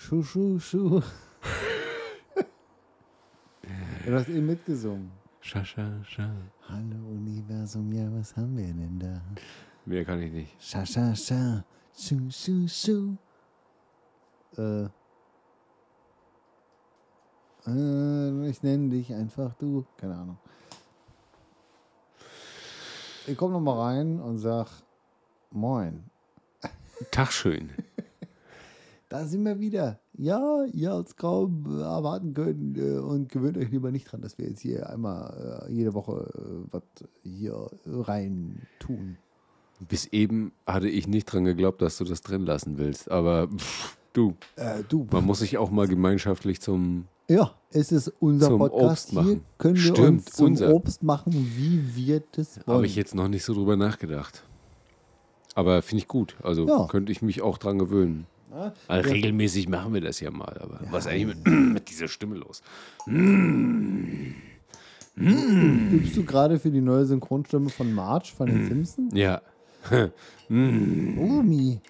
Schuh, Schuh, Schuh. du hast eben mitgesungen. Scha, scha, scha. Hallo Universum, ja, was haben wir denn da? Mehr kann ich nicht. Scha, scha, scha. Schuh, Schuh, Schuh. Äh. Äh, ich nenne dich einfach du. Keine Ahnung. Ich komme nochmal rein und sag Moin. Tag schön. Da sind wir wieder. Ja, ihr habt es kaum äh, erwarten können äh, und gewöhnt euch lieber nicht dran, dass wir jetzt hier einmal äh, jede Woche was hier rein tun. Bis eben hatte ich nicht dran geglaubt, dass du das drin lassen willst. Aber pff, du, Äh, du, man muss sich auch mal gemeinschaftlich zum. ja, es ist unser Zum Podcast. Obst Hier machen. können wir Stimmt, uns zum unser. Obst machen, wie wir das wollen. Habe ich jetzt noch nicht so drüber nachgedacht. Aber finde ich gut. Also Ja. könnte ich mich auch dran gewöhnen. Ja, Also ja. regelmäßig machen wir das ja mal. Aber was ist eigentlich mit, mit dieser Stimme los? Übst du gerade für die neue Synchronstimme von Marge von den Simpsons? Ja. Umi.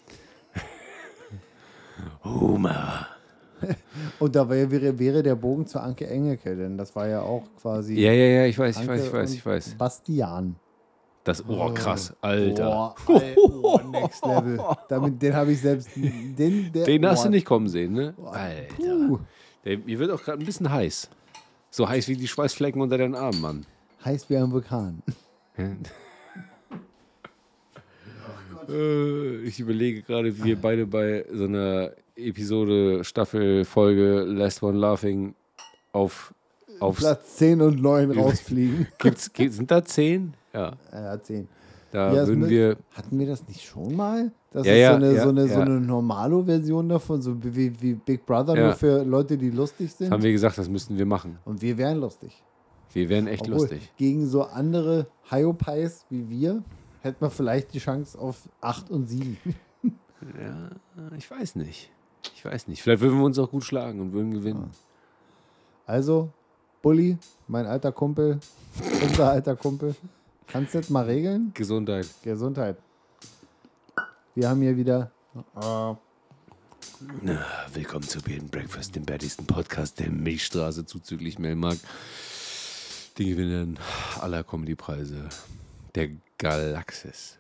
Homer. Und da wäre, wäre, der Bogen zu Anke Engelke, denn das war ja auch quasi Ja, ja, ja, ich weiß, ich Anke weiß, ich weiß, ich weiß. Bastian. Das, oh, krass, Alter. Boah, Al- oh, next level. Damit, den habe ich selbst. Den, der, Den hast boah, du nicht kommen sehen, ne? Alter. Der, mir wird auch gerade ein bisschen heiß. So heiß wie die Schweißflecken unter deinen Armen, Mann. Heißt wie ein Vulkan. Äh, ich überlege gerade, wie wir beide bei so einer Episode, Staffel, Folge Last One Laughing auf. auf Platz 10 und 9 rausfliegen. gibt's, gibt, sind da zehn? Ja. Ja, 10. Da Ja, würden wir. Hatten wir das nicht schon mal? Das Ja, ist so eine, ja, so eine, so ja. eine Normalo-Version davon, so wie, wie Big Brother, nur für Leute, die lustig sind. Haben wir gesagt, das müssten wir machen. Und wir wären lustig. Wir wären echt Obwohl, lustig. Gegen so andere Hyopies wie wir hätte man vielleicht die Chance auf 8 und 7. Ja, ich weiß nicht. Ich weiß nicht. Vielleicht würden wir uns auch gut schlagen und würden gewinnen. Also, Bulli, mein alter Kumpel, unser alter Kumpel, kannst du das mal regeln? Gesundheit. Gesundheit. Wir haben hier wieder. Äh, Na, willkommen zu and Breakfast, dem bärtigsten Podcast der Milchstraße zuzüglich Melmark. Den Gewinnern aller Comedypreise der Galaxis.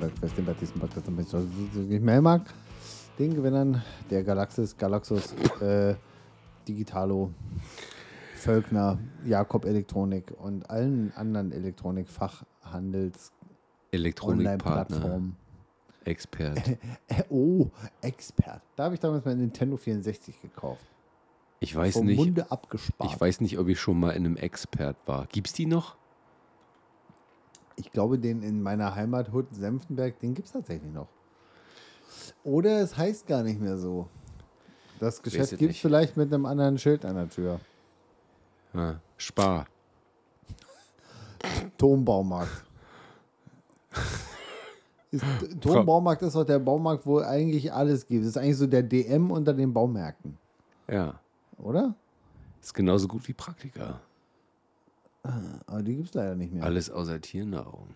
Willkommen zu Bitten Breakfast, dem bärtigsten Podcast Milchstraße zuzüglich Melmark. Den Gewinnern der Galaxis, Galaxus, äh, Digitalo, Völkner, Jakob Elektronik und allen anderen Elektronikfachhandels Elektronikpartner. Expert. Oh, Expert. Da habe ich damals mein Nintendo 64 gekauft. Ich weiß Vom nicht, Munde abgespart. ich weiß nicht, ob ich schon mal in einem Expert war. Gibt's die noch? Ich glaube, den in meiner Heimat Hut Senftenberg, den gibt es tatsächlich noch. Oder es heißt gar nicht mehr so. Das Geschäft es gibt es vielleicht mit einem anderen Schild an der Tür. Ja, Spar. Turmbaumarkt. Ist, Turmbaumarkt ist doch der Baumarkt, wo eigentlich alles gibt. Das ist eigentlich so der DM unter den Baumärkten, Ja. oder? Ist genauso gut wie Praktika. Aber die gibt es leider nicht mehr. Alles außer Tiernahrung.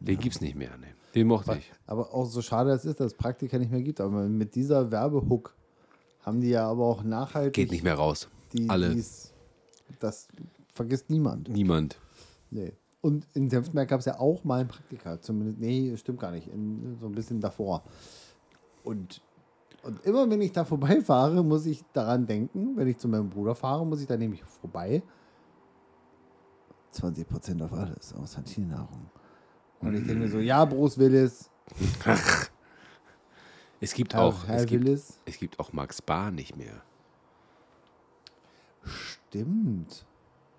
Den gibt's nicht mehr. Ne. Den mochte ich. Aber auch so schade es ist, dass es Praktika nicht mehr gibt. Aber mit dieser Werbehook haben die ja aber auch nachhaltig. Geht nicht mehr raus. Die, Alle. die's- das vergisst niemand. Niemand. Nee. Und in Senftenberg gab es ja auch mal ein Praktika. Zumindest, nee, stimmt gar nicht. In, so ein bisschen davor. Und, und immer wenn ich da vorbeifahre, muss ich daran denken, wenn ich zu meinem Bruder fahre, muss ich da nämlich vorbei. 20% auf alles, außer Tiernahrung. Und ich denke mir so, ja, Bruce Willis, Es gibt Herr, auch, Herr es gibt, Willis. es gibt auch Max Bar nicht mehr. Stimmt.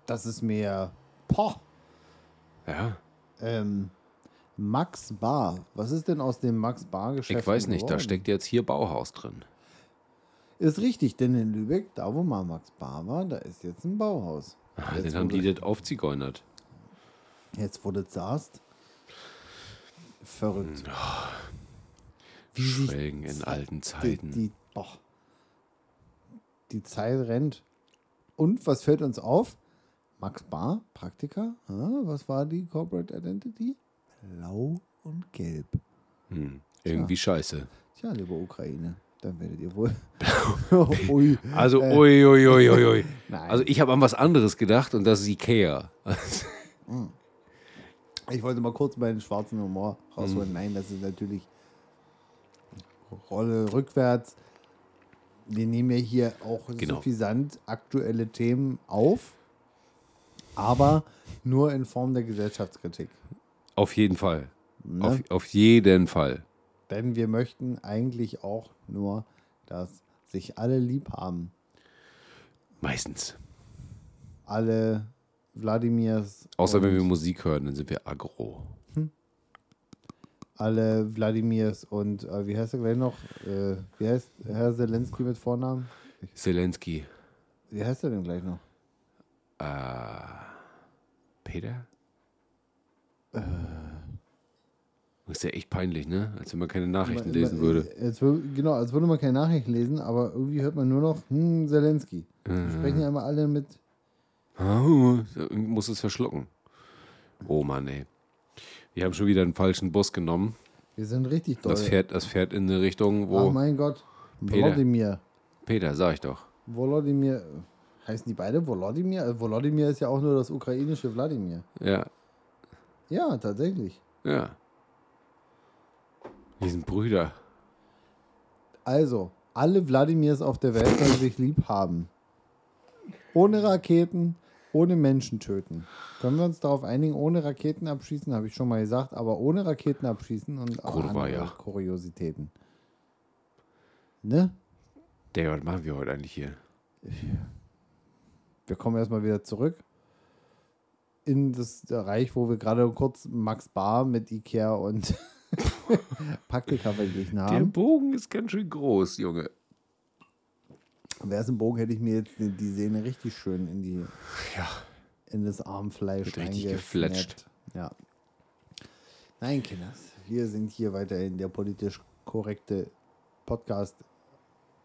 Das ist mir. Poh. Ja, Ähm, Max Bar. Was ist denn aus dem Max Bar Geschäft? ich weiß nicht, da steckt jetzt hier Bauhaus drin. Ist richtig, denn in Lübeck, da wo mal Max Bar war, da ist jetzt ein Bauhaus. Ah, Jetzt dann haben die das aufzigeunert. Jetzt, wo du das sagst, verrückt. Wie sich Schwelgen in alten die, Zeiten. die, boah. die Zeit rennt. Und was fällt uns auf? Max Bar, Praktiker. Ah, was war die Corporate Identity? Blau und Gelb. Hm. Irgendwie scheiße. Tja, liebe Ukraine, dann werdet ihr wohl. Ui. Also, ui, ui, ui, ui, ui. Nein. Also, ich habe an was anderes gedacht und das ist Ikea. Ich wollte mal kurz meinen schwarzen Humor rausholen. Mhm. Nein, das ist natürlich Rolle rückwärts. Wir nehmen ja hier auch Genau. suffisant aktuelle Themen auf, aber nur in Form der Gesellschaftskritik. Auf jeden Fall. Ne? Auf, auf jeden Fall. Denn wir möchten eigentlich auch nur, dass sich alle lieb haben. Meistens. Alle Wladimirs. Außer wenn wir Musik hören, dann sind wir aggro. alle Wladimirs und äh, wie heißt er gleich noch? Äh, wie heißt Herr Zelensky mit Vornamen? Zelensky. Wie heißt er denn gleich noch? Peter? Das ist ja echt peinlich, ne? Als wenn man keine Nachrichten Immer- lesen immer- würde. Als, wür- genau, als würde man keine Nachricht lesen, aber irgendwie hört man nur noch, hm, Zelensky. Die sprechen ja immer alle mit. Ah, muss es verschlucken. Oh Mann, ey. Wir haben schon wieder einen falschen Bus genommen. Wir sind richtig doll. Das fährt, das fährt in eine Richtung, wo. mein Gott. Peter. Volodymyr. Peter, sag ich doch. Volodymyr. Heißen die beide Volodymyr? Also Volodymyr ist ja auch nur das ukrainische Wladimir. Ja, Ja, tatsächlich. ja. Wir sind Brüder. Also, alle Wladimirs auf der Welt sollen sich lieb haben. Ohne Raketen, ohne Menschen töten. Können wir uns darauf einigen, ohne Raketen abschießen, habe ich schon mal gesagt, aber ohne Raketen abschießen und auch andere ja. Kuriositäten. Ne? Der, was machen wir heute eigentlich hier? Wir kommen erstmal wieder zurück in das Reich, wo wir gerade kurz Max Bar mit Ikea und Praktika verglichen Der haben. Bogen ist ganz schön groß, Junge. Wäre es ein Bogen, hätte ich mir jetzt die, Sehne richtig schön in die Ja. in das Armfleisch richtig gefletscht. Ja. Nein, Kinders, wir sind hier weiterhin der politisch korrekte Podcast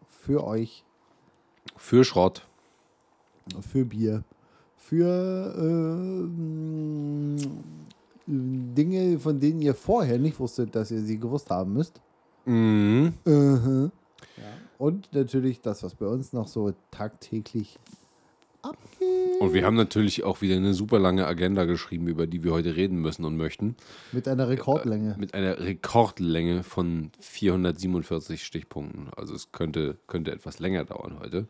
für euch, Für Schrott. für Bier, für ähm, Dinge, von denen ihr vorher nicht wusstet, dass ihr sie gewusst haben müsst. Mhm. Mhm. Und natürlich das, was bei uns noch so tagtäglich abgeht. Und wir haben natürlich auch wieder eine super lange Agenda geschrieben, über die wir heute reden müssen und möchten. Mit einer Rekordlänge. Mit einer Rekordlänge von 447 Stichpunkten. Also es könnte, könnte etwas länger dauern heute.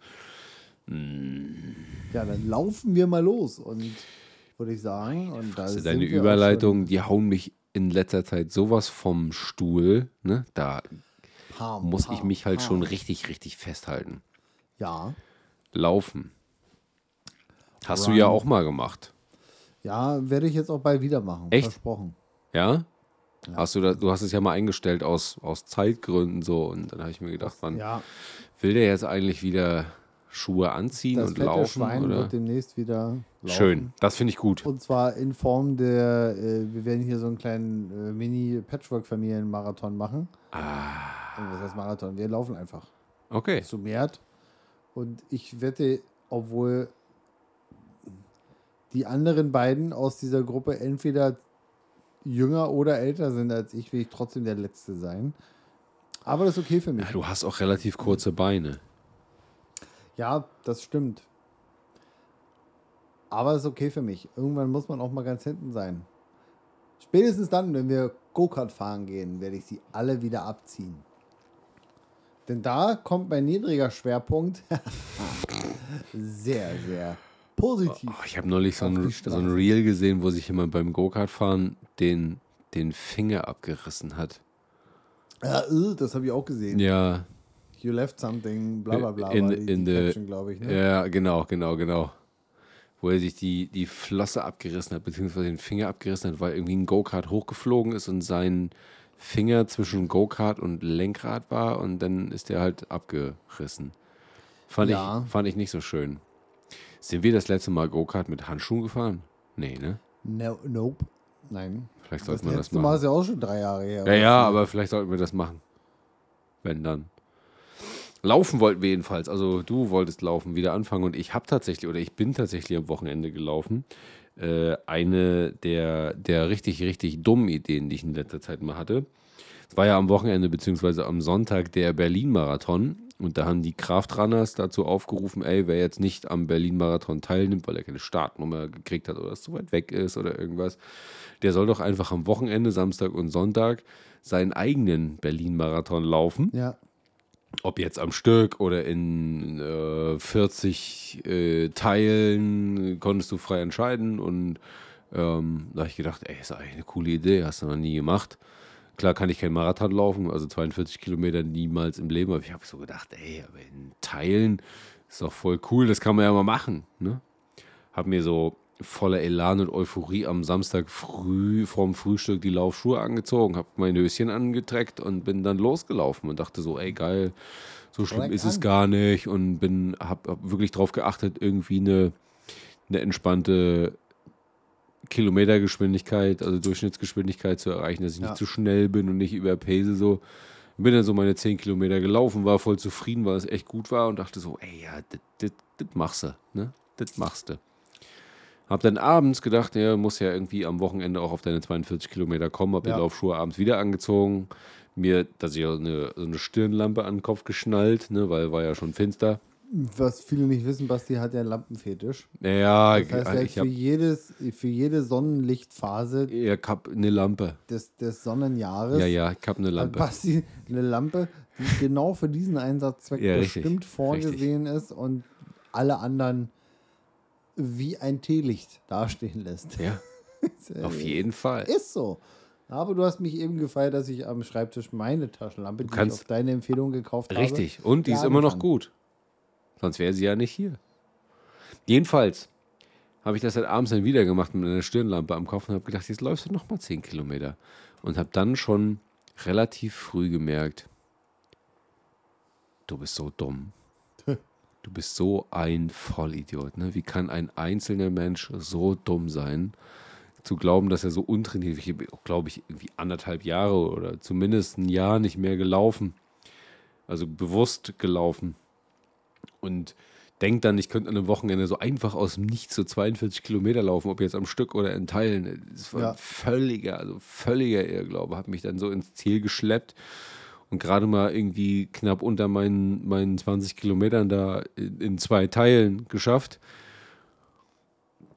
Ja, dann laufen wir mal los. Und würde ich sagen, und da deine Überleitungen, die hauen mich in letzter Zeit sowas vom Stuhl. Ne? Da Pam, muss pam, ich mich halt pam. schon richtig, richtig festhalten. Ja, Laufen. Hast du Run. ja auch mal gemacht. ja, werde ich jetzt auch bald wieder machen. Echt? Versprochen. Ja? Hast du, das, du hast es ja mal eingestellt aus, aus Zeitgründen so. Und dann habe ich mir gedacht, wann Ja, will der jetzt eigentlich wieder Schuhe anziehen das und laufen? Schwein Oder? wird demnächst wieder laufen. Schön, das finde ich gut. Und zwar in Form der, äh, wir werden hier so einen kleinen äh, Mini-Patchwork-Familien-Marathon machen. Ah. Was heißt Marathon? Wir laufen einfach Okay. zu Mert. Und ich wette, obwohl die anderen beiden aus dieser Gruppe entweder jünger oder älter sind als ich, will ich trotzdem der Letzte sein. Aber das ist okay für mich. Ja, du hast auch relativ kurze Beine. Ja, das stimmt. Aber es ist okay für mich. Irgendwann muss man auch mal ganz hinten sein. Spätestens dann, wenn wir Go-Kart fahren gehen, werde ich sie alle wieder abziehen. Denn da kommt mein niedriger Schwerpunkt sehr, sehr positiv. Oh, ich habe neulich so ein, so ein. Reel gesehen, wo sich jemand beim Go-Kart-Fahren den, den Finger abgerissen hat. Ja, äh, das habe ich auch gesehen. Ja, You left something, bla bla bla. In- in the- glaube ich. Ne? ja, genau, genau, genau. Wo er sich die, die Flosse abgerissen hat, beziehungsweise den Finger abgerissen hat, weil irgendwie ein Go-Kart hochgeflogen ist und sein Finger zwischen Go-Kart und Lenkrad war und dann ist der halt abgerissen. Fand, Ja. ich, fand ich nicht so schön. Sind wir das letzte Mal Go-Kart mit Handschuhen gefahren? Nee, ne? No, nope. Nein. Vielleicht Das sollten wir das letzte Mal machen. ist ja auch schon drei Jahre her. Ja, ja, aber vielleicht sollten wir das machen. Wenn dann. Laufen wollten wir jedenfalls. Also du wolltest laufen, wieder anfangen und ich habe tatsächlich oder ich bin tatsächlich am Wochenende gelaufen. Äh, eine der, der richtig, richtig dummen Ideen, die ich in letzter Zeit mal hatte. Es war ja am Wochenende beziehungsweise am Sonntag der Berlin-Marathon und da haben die Kraftrunners dazu aufgerufen, ey, wer jetzt nicht am Berlin-Marathon teilnimmt, weil er keine Startnummer gekriegt hat oder es zu weit weg ist oder irgendwas, der soll doch einfach am Wochenende, Samstag und Sonntag, seinen eigenen Berlin-Marathon laufen. Ja. Ob jetzt am Stück oder in äh, 40 äh, Teilen konntest du frei entscheiden. Und ähm, da habe ich gedacht, ey, ist eigentlich eine coole Idee, hast du noch nie gemacht. Klar kann ich kein Marathon laufen, also 42 Kilometer niemals im Leben. Aber ich habe so gedacht, ey, aber in Teilen ist doch voll cool, das kann man ja mal machen. Ne? Habe mir so voller Elan und Euphorie am Samstag früh vorm Frühstück die Laufschuhe angezogen, habe mein Höschen angetreckt und bin dann losgelaufen und dachte so, ey geil, so schlimm ist es gar nicht und bin habe hab wirklich darauf geachtet, irgendwie eine, eine entspannte Kilometergeschwindigkeit, also Durchschnittsgeschwindigkeit zu erreichen, dass ich Ja. nicht zu schnell bin und nicht überpace so. Bin dann so meine 10 Kilometer gelaufen, war voll zufrieden, weil es echt gut war und dachte so, ey, ja, das machst du, ne? Das machst du. Hab dann abends gedacht, ja, muss ja irgendwie am Wochenende auch auf deine 42 Kilometer kommen, hab Ja. die Laufschuhe abends wieder angezogen, mir, dass ich eine, so eine Stirnlampe an den Kopf geschnallt, ne, weil war ja schon finster. Was viele nicht wissen, Basti hat ja einen Lampenfetisch. Ja, Das heißt, ich für, habe jedes, für jede Sonnenlichtphase ich hab eine Lampe. des, des Sonnenjahres Ja, ja, ich habe eine Lampe. Basti eine Lampe, die genau für diesen Einsatzzweck Ja, richtig. bestimmt vorgesehen ist und alle anderen wie ein Teelicht dastehen lässt. Ja, auf jeden Fall. Ist so. Aber du hast mich eben gefeiert, dass ich am Schreibtisch meine Taschenlampe, die ich kannst- auf deine Empfehlung gekauft habe. Richtig. Und die ist immer noch kann. gut. Sonst wäre sie ja nicht hier. Jedenfalls habe ich das halt abends dann wieder gemacht mit einer Stirnlampe am Kopf und habe gedacht, jetzt läufst du noch mal 10 Kilometer. Und habe dann schon relativ früh gemerkt, du bist so dumm. Du bist so ein Vollidiot. Ne? Wie kann ein einzelner Mensch so dumm sein, zu glauben, dass er so untrainiert ist? Ich glaube ich, irgendwie anderthalb Jahre oder zumindest ein Jahr nicht mehr gelaufen. Also bewusst gelaufen. Und denkt dann, ich könnte an einem Wochenende so einfach aus dem Nichts so 42 Kilometer laufen, ob jetzt am Stück oder in Teilen. Das war Ja. ein völliger, also völliger Irrglaube. Hat mich dann so ins Ziel geschleppt und gerade mal irgendwie knapp unter meinen, meinen 20 Kilometern da in, zwei Teilen geschafft.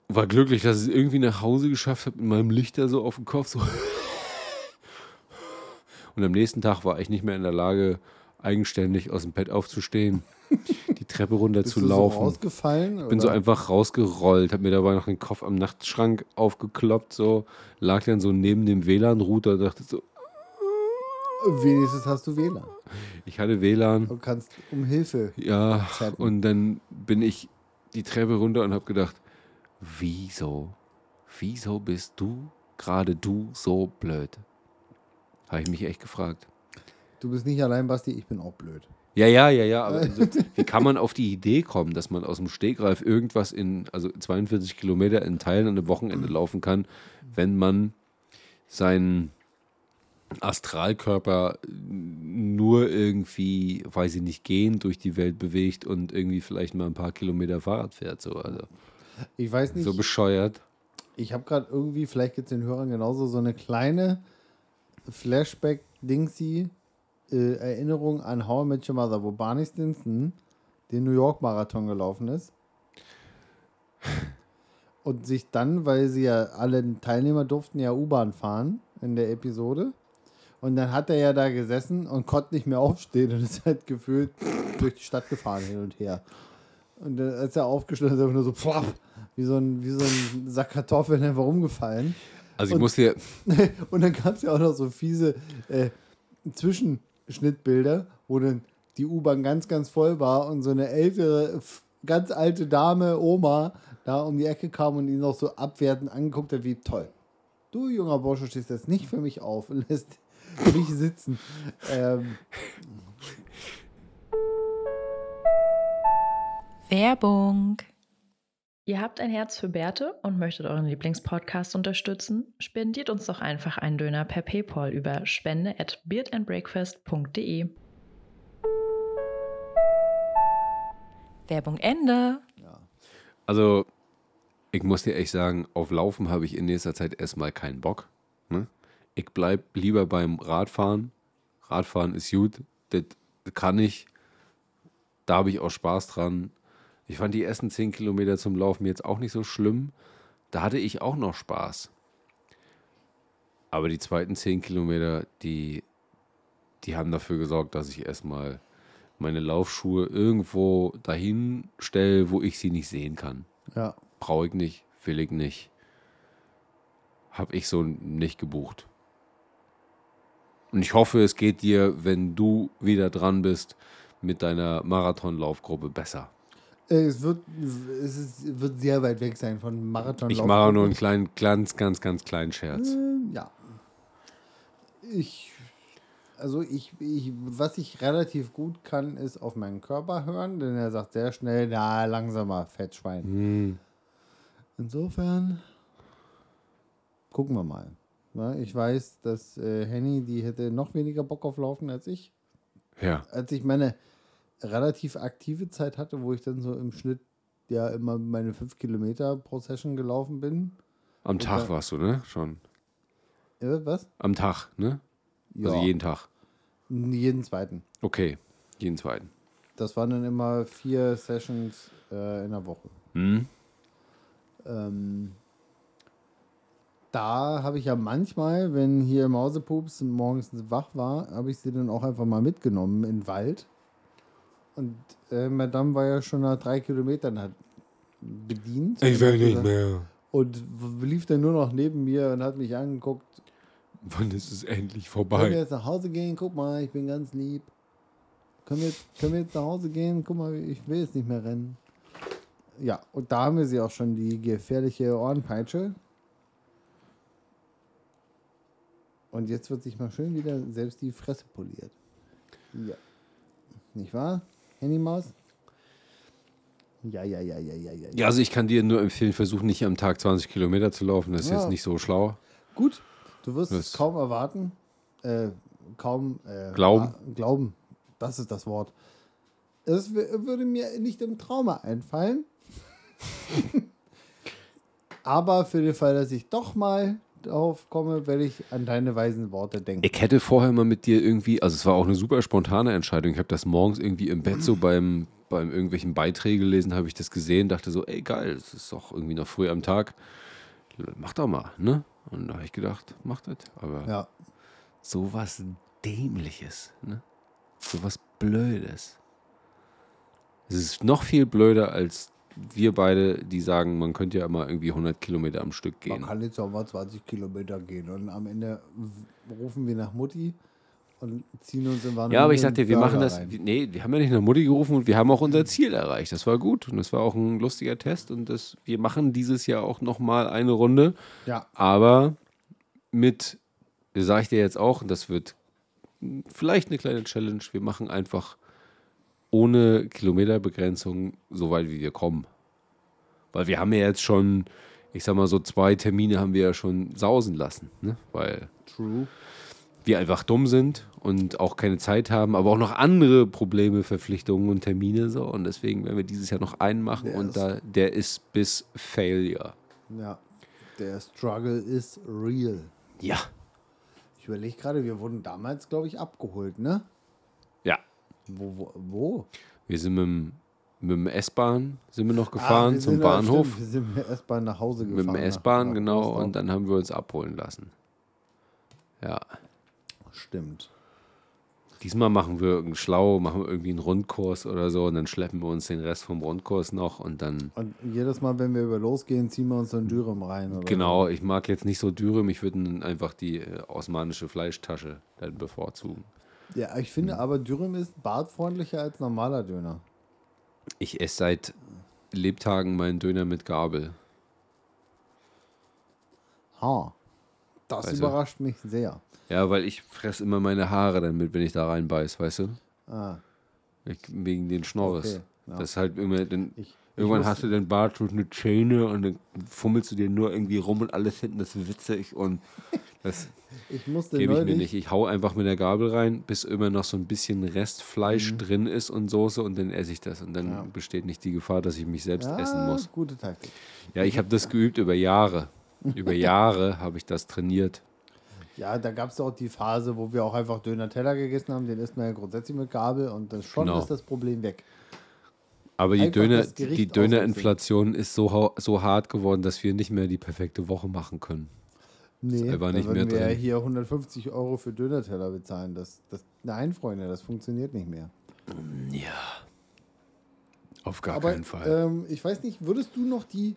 War glücklich, dass ich es irgendwie nach Hause geschafft habe mit meinem Lichter so auf dem Kopf. So. Und am nächsten Tag war ich nicht mehr in der Lage, eigenständig aus dem Bett aufzustehen, die Treppe runter Bist zu laufen. so rausgefallen? bin so oder? einfach rausgerollt, habe mir dabei noch den Kopf am Nachtschrank aufgekloppt, so lag dann so neben dem WLAN-Router, dachte so, Wenigstens hast du WLAN. ich hatte WLAN, Du kannst um Hilfe. ja, Chatten. und dann bin ich die Treppe runter und habe gedacht, wieso, wieso bist du, gerade du, so blöd? Habe ich mich echt gefragt. Du bist nicht allein, Basti, ich bin auch blöd. Ja, ja, ja, ja, aber also, wie kann man auf die Idee kommen, dass man aus dem Stegreif irgendwas in, also 42 Kilometer in Teilen an einem Wochenende laufen kann, wenn man seinen Astralkörper nur irgendwie, weiß ich nicht, gehen durch die Welt bewegt und irgendwie vielleicht mal ein paar Kilometer Fahrrad fährt, so, also Ich weiß nicht, so bescheuert. ich habe gerade irgendwie, vielleicht geht es den Hörern genauso, so eine kleine Flashback-Dingsy äh, Erinnerung an How I Met Your Mother, wo Barney Stinson den New York Marathon gelaufen ist. Und sich dann, weil sie ja alle Teilnehmer durften ja U-Bahn fahren in der Episode. Und dann hat er ja da gesessen und konnte nicht mehr aufstehen und ist halt gefühlt durch die Stadt gefahren hin und her. Und dann, als er aufgestanden ist, ist er einfach nur so pfaff, wie so ein, wie so ein Sack Kartoffeln einfach umgefallen. Also ich Und- muss dir, Und dann gab es ja auch noch so fiese äh, Zwischenschnittbilder, wo dann die U-Bahn ganz, ganz voll war und so eine ältere, ganz alte Dame, Oma, da um die Ecke kam und ihn noch so abwertend angeguckt hat, wie toll. Du, junger Bursche, stehst jetzt nicht für mich auf und lässt mich sitzen. Ähm, Werbung Ihr habt ein Herz für Bärte und möchtet euren Lieblingspodcast unterstützen? Spendiert uns doch einfach einen Döner per PayPal über spende at beardandbreakfast.de. Werbung Ende. Also, ich muss dir echt sagen, auf Laufen habe ich in nächster Zeit erstmal keinen Bock. Ne? Ich bleib lieber beim Radfahren. Radfahren ist gut, das kann ich. Da habe ich auch Spaß dran. Ich fand die ersten 10 Kilometer zum Laufen jetzt auch nicht so schlimm. Da hatte ich auch noch Spaß. Aber die zweiten 10 Kilometer, die, die haben dafür gesorgt, dass ich erstmal meine Laufschuhe irgendwo dahin stelle, wo ich sie nicht sehen kann. Ja. Brauche ich nicht, will ich nicht. Habe ich so nicht gebucht. Und ich hoffe, es geht dir, wenn du wieder dran bist, mit deiner Marathonlaufgruppe besser. Äh, Es wird, es ist, wird sehr weit weg sein von Marathon. Ich mache nur einen kleinen, ganz, ganz, ganz kleinen Scherz. Ja. Ich, also ich, ich, was ich relativ gut kann, ist auf meinen Körper hören, denn er sagt sehr schnell, na, langsamer, Fettschwein. Hm. Insofern gucken wir mal. Na, ich weiß, dass äh, Henny, die hätte noch weniger Bock auf Laufen als ich. Ja. Als ich meine relativ aktive Zeit hatte, wo ich dann so im Schnitt ja immer meine fünf Kilometer pro Session gelaufen bin. Am Tag dann- warst du, ne? Schon. Ja, was? Am Tag, ne? Also Ja. jeden Tag. Jeden zweiten. Okay, jeden zweiten. Das waren dann immer vier Sessions äh, in der Woche. Hm? Ähm, da habe ich ja manchmal, wenn hier Mausepups morgens wach war, habe ich sie dann auch einfach mal mitgenommen in den Wald. Und äh, Madame war ja schon nach drei Kilometern hat bedient. Ich will nicht mehr. Und lief dann nur noch neben mir und hat mich angeguckt. Wann ist es endlich Können wir vorbei? jetzt nach Hause gehen? Guck mal, ich bin ganz lieb. Können wir, jetzt, können wir jetzt nach Hause gehen? Guck mal, ich will jetzt nicht mehr rennen. Ja, und da haben wir sie auch schon, die gefährliche Ohrenpeitsche. Und jetzt wird sich mal schön wieder selbst die Fresse poliert. Ja. Nicht wahr, Handymaus? Ja, ja, ja, ja, ja, ja. Ja, also ich kann dir nur empfehlen, versuch nicht am Tag 20 Kilometer zu laufen. Das ist Ja. jetzt nicht so schlau. Gut, du wirst es kaum erwarten. Äh, kaum äh, Glauben. glauben. Das ist das Wort. Es würde mir nicht im Trauma einfallen. Aber für den Fall, dass ich doch mal darauf komme, werde ich an deine weisen Worte denken. Ich hätte vorher mal mit dir irgendwie, also es war auch eine super spontane Entscheidung. Ich habe das morgens irgendwie im Bett so beim, beim irgendwelchen Beiträgen gelesen, habe ich das gesehen, dachte so, ey geil, es ist doch irgendwie noch früh am Tag. Mach doch mal, ne? Und da habe ich gedacht, mach das. Aber Ja, sowas Dämliches, ne? Sowas Blödes. Es ist noch viel blöder als wir beide, die sagen, man könnte ja immer irgendwie 100 Kilometer am Stück man gehen. kann jetzt auch mal 20 Kilometer gehen und am Ende rufen wir nach Mutti und ziehen uns in Warnemünde Ja, aber ich sag einen dir, wir machen das. rein. Nee, wir haben ja nicht nach Mutti gerufen und wir haben auch unser Ziel erreicht. Das war gut und das war auch ein lustiger Test und das, wir machen dieses Jahr auch nochmal eine Runde. Ja, Aber mit, sage ich dir jetzt auch, das wird vielleicht eine kleine Challenge. Wir machen einfach ohne Kilometerbegrenzung so weit wie wir kommen. Weil wir haben ja jetzt schon, ich sag mal so zwei Termine haben wir ja schon sausen lassen, ne? Weil true. wir einfach dumm sind und auch keine Zeit haben, aber auch noch andere Probleme, Verpflichtungen und Termine so. Und deswegen werden wir dieses Jahr noch einen machen Der und da, der ist bis Failure. Ja, der Struggle ist real. Ja. Ich überlege gerade, wir wurden damals, glaube ich, abgeholt, ne? Ja. Wo, wo? wo? Wir sind mit dem, mit dem S-Bahn sind wir noch Ah, gefahren wir zum sind, Bahnhof. Stimmt, wir sind mit der S-Bahn nach Hause gefahren. mit dem S-Bahn, genau. Rostock. Und dann haben wir uns abholen lassen. Ja. Stimmt. Diesmal machen wir irgendeinen Schlau, machen wir irgendwie einen Rundkurs oder so und dann schleppen wir uns den Rest vom Rundkurs noch und dann Und jedes Mal, wenn wir über losgehen, ziehen wir uns so ein Dürüm rein. Oder Genau, ich mag jetzt nicht so Dürüm, ich würde einfach die äh, osmanische Fleischtasche dann bevorzugen. Ja, ich finde aber Dürüm ist bartfreundlicher als normaler Döner. Ich esse seit Lebtagen meinen Döner mit Gabel. Ha. Das Weißt du? überrascht mich sehr. Ja, weil ich fresse immer meine Haare dann mit, wenn ich da reinbeiß, weißt du? Ah, Ich, wegen den Schnorres. Okay, ja. Das ist halt immer, den, ich, Irgendwann hast du den Bart durch eine Zähne und dann fummelst du dir nur irgendwie rum und alles hinten ist witzig und das gebe ich mir nicht. Ich hau einfach mit der Gabel rein, bis immer noch so ein bisschen Restfleisch drin ist und Soße und dann esse ich das. Und dann Mhm. Ja. besteht nicht die Gefahr, dass ich mich selbst essen muss. Gute Taktik. Ja, ich habe das geübt über Jahre. Über Jahre habe ich das trainiert. Ja, da gab es auch die Phase, wo wir auch einfach Döner-Teller gegessen haben. Den isst man ja grundsätzlich mit Gabel und das schon Genau. ist das Problem weg. Aber die, Döner, die Dönerinflation ist so, so hart geworden, dass wir nicht mehr die perfekte Woche machen können. Nee, da nicht würden wir drin. hier 150 Euro für Döner-Teller bezahlen. Das, das, nein, Freunde, das funktioniert nicht mehr. Ja. Auf gar Aber keinen Fall. ähm, ich weiß nicht, würdest du noch die,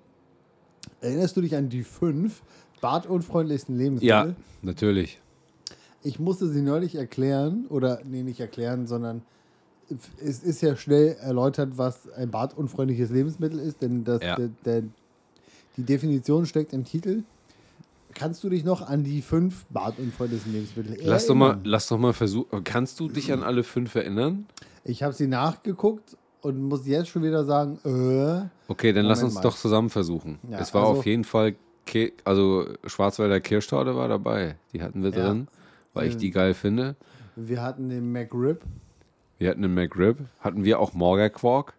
erinnerst du dich an die fünf badunfreundlichsten Lebensmittel? ja, natürlich. Ich musste sie neulich erklären, oder nee, nicht erklären, sondern es ist ja schnell erläutert, was ein badunfreundliches Lebensmittel ist, denn das, Ja. der, der, die Definition steckt im Titel. Kannst du dich noch an die fünf badunfreundlichsten Lebensmittel Lass doch mal, erinnern? lass doch mal versuchen. Kannst du dich an alle fünf erinnern? Ich habe sie nachgeguckt und muss jetzt schon wieder sagen, äh, Okay, dann lass Moment uns mal. doch zusammen versuchen. Ja, es war also- auf jeden Fall, Ke also Schwarzwälder Kirschtorte war dabei. Die hatten wir Ja. drin, weil ich die geil finde. wir hatten den McRib. Wir hatten einen McRib. Hatten wir auch Morger Quark.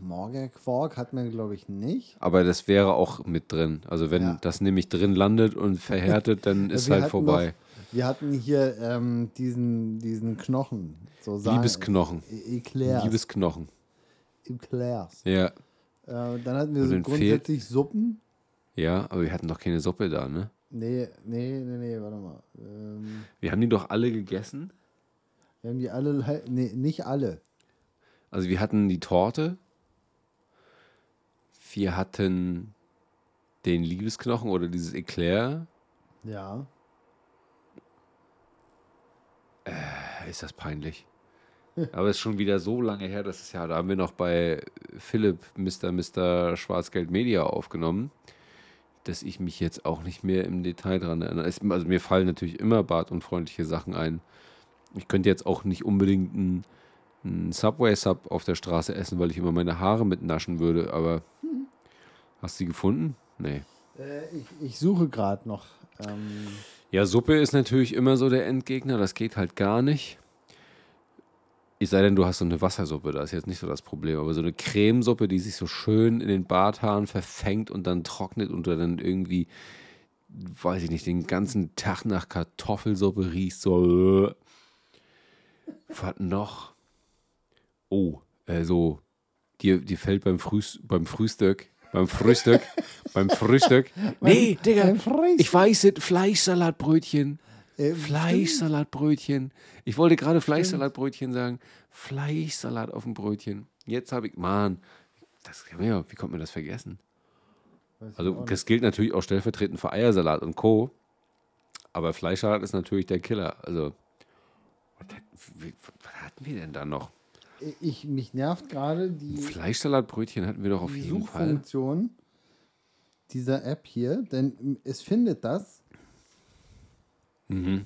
Morger Quark hatten wir, glaube ich, nicht. Aber das wäre auch mit drin. Also wenn Ja. das nämlich drin landet und verhärtet, dann ist Wir halt vorbei. Noch, wir hatten hier ähm, diesen, diesen Knochen. So Liebesknochen. E- Eclairs. Liebesknochen. Eclairs. Ja. Äh, dann hatten wir Und so grundsätzlich Suppen. Ja, aber wir hatten doch keine Suppe da, ne? Nee, nee, nee, nee, warte mal. Ähm, Wir haben die doch alle gegessen. Wir haben die alle, le- nee, nicht alle. Also wir hatten die Torte. Wir hatten den Liebesknochen oder dieses Eclair. Ja. Ist das peinlich? Aber es ist schon wieder so lange her, das ist ja, da haben wir noch bei Philipp Mr. Mr. Schwarzgeld Media aufgenommen, dass ich mich jetzt auch nicht mehr im Detail dran erinnere. Es, also mir fallen natürlich immer badunfreundliche Sachen ein. Ich könnte jetzt auch nicht unbedingt einen, einen Subway-Sub auf der Straße essen, weil ich immer meine Haare mitnaschen würde, aber hast du die gefunden? Nee. Äh, ich, ich suche gerade noch. Ähm, Ja, Suppe ist natürlich immer so der Endgegner, das geht halt gar nicht. Es sei denn, du hast so eine Wassersuppe, da ist jetzt nicht so das Problem, aber so eine Cremesuppe, die sich so schön in den Barthaaren verfängt und dann trocknet und dann irgendwie, weiß ich nicht, den ganzen Tag nach Kartoffelsuppe riechst, so. Was noch? Oh, also, dir, dir fällt beim, Frühs beim Frühstück, beim Frühstück, beim Frühstück. Nee, Digga, ich weiß es, Fleischsalatbrötchen. äh, Fleischsalatbrötchen. Ich wollte gerade Fleischsalatbrötchen sagen. Fleischsalat auf dem Brötchen. Jetzt habe ich, Mann, das, ja, wie konnte man das vergessen? Also das gilt natürlich auch stellvertretend für Eiersalat und Co. Aber Fleischsalat ist natürlich der Killer. Also, was, hatten wir denn da noch? ich, mich nervt gerade die, Fleischsalatbrötchen hatten wir doch auf die jeden Fall. Suchfunktion dieser App hier, denn es findet das Mhm.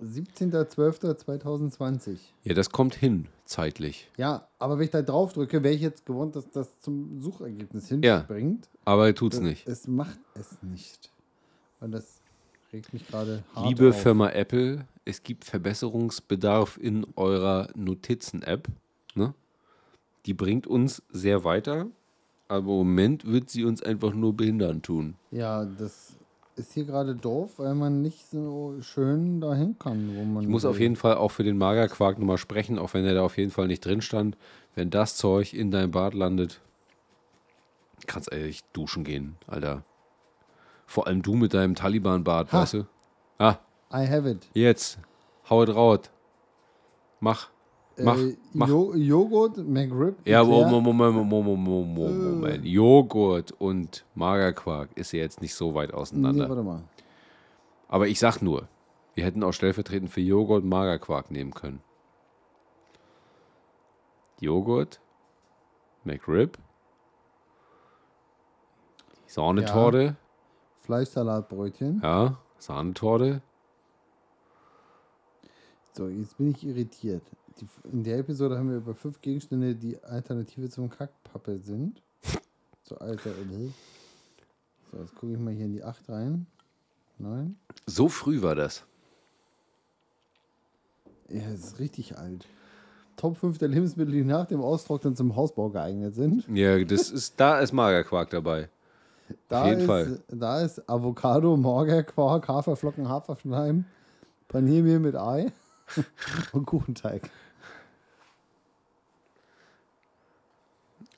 17.12.2020. Ja, das kommt hin, zeitlich. Ja, aber wenn ich da drauf drücke, wäre ich jetzt gewohnt, dass das zum Suchergebnis Ja. hinspringt. Aber tut's Das- nicht. Es macht es nicht. Und das regt mich gerade hart Liebe auf. Firma Apple, es gibt Verbesserungsbedarf in eurer Notizen-App. Ne? Die bringt uns sehr weiter, aber im Moment wird sie uns einfach nur behindern tun. Ja, das ist hier gerade doof, weil man nicht so schön dahin kann, wo man. Ich muss auf jeden Fall auch für den Magerquark nochmal sprechen, auch wenn er da auf jeden Fall nicht drin stand. Wenn das Zeug in deinem Bad landet, kannst ehrlich duschen gehen, Alter. Vor allem du mit deinem Taliban-Bad, Ha. weißt du? Ah, I have it. jetzt. Hau it raut. Mach. Mach. Äh, mach. Jo Joghurt, McRib. Ja, Eclair. Moment, Moment, Moment, Moment, Moment, Moment. Joghurt und Magerquark ist ja jetzt nicht so weit Nee, auseinander. warte mal. Aber ich sag nur, wir hätten auch stellvertretend für Joghurt Magerquark nehmen können. Joghurt, McRib, Sahnetorte, Fleischsalatbrötchen. ja, Sahnetorte. So, jetzt bin ich irritiert. die, in der Episode haben wir über fünf Gegenstände, die Alternative zum Kackpappe sind. So alter L. So, jetzt gucke ich mal hier in die 8 rein. 9. So früh war das. Ja, das ist richtig alt. Top 5 der Lebensmittel, die nach dem Austrocknen zum Hausbau geeignet sind. Ja, das ist, da ist Magerquark dabei. Da jeden ist, Fall. Da ist Avocado, Magerquark, Haferflocken, Haferschleim, Paniermehl mit Ei und Kuchenteig.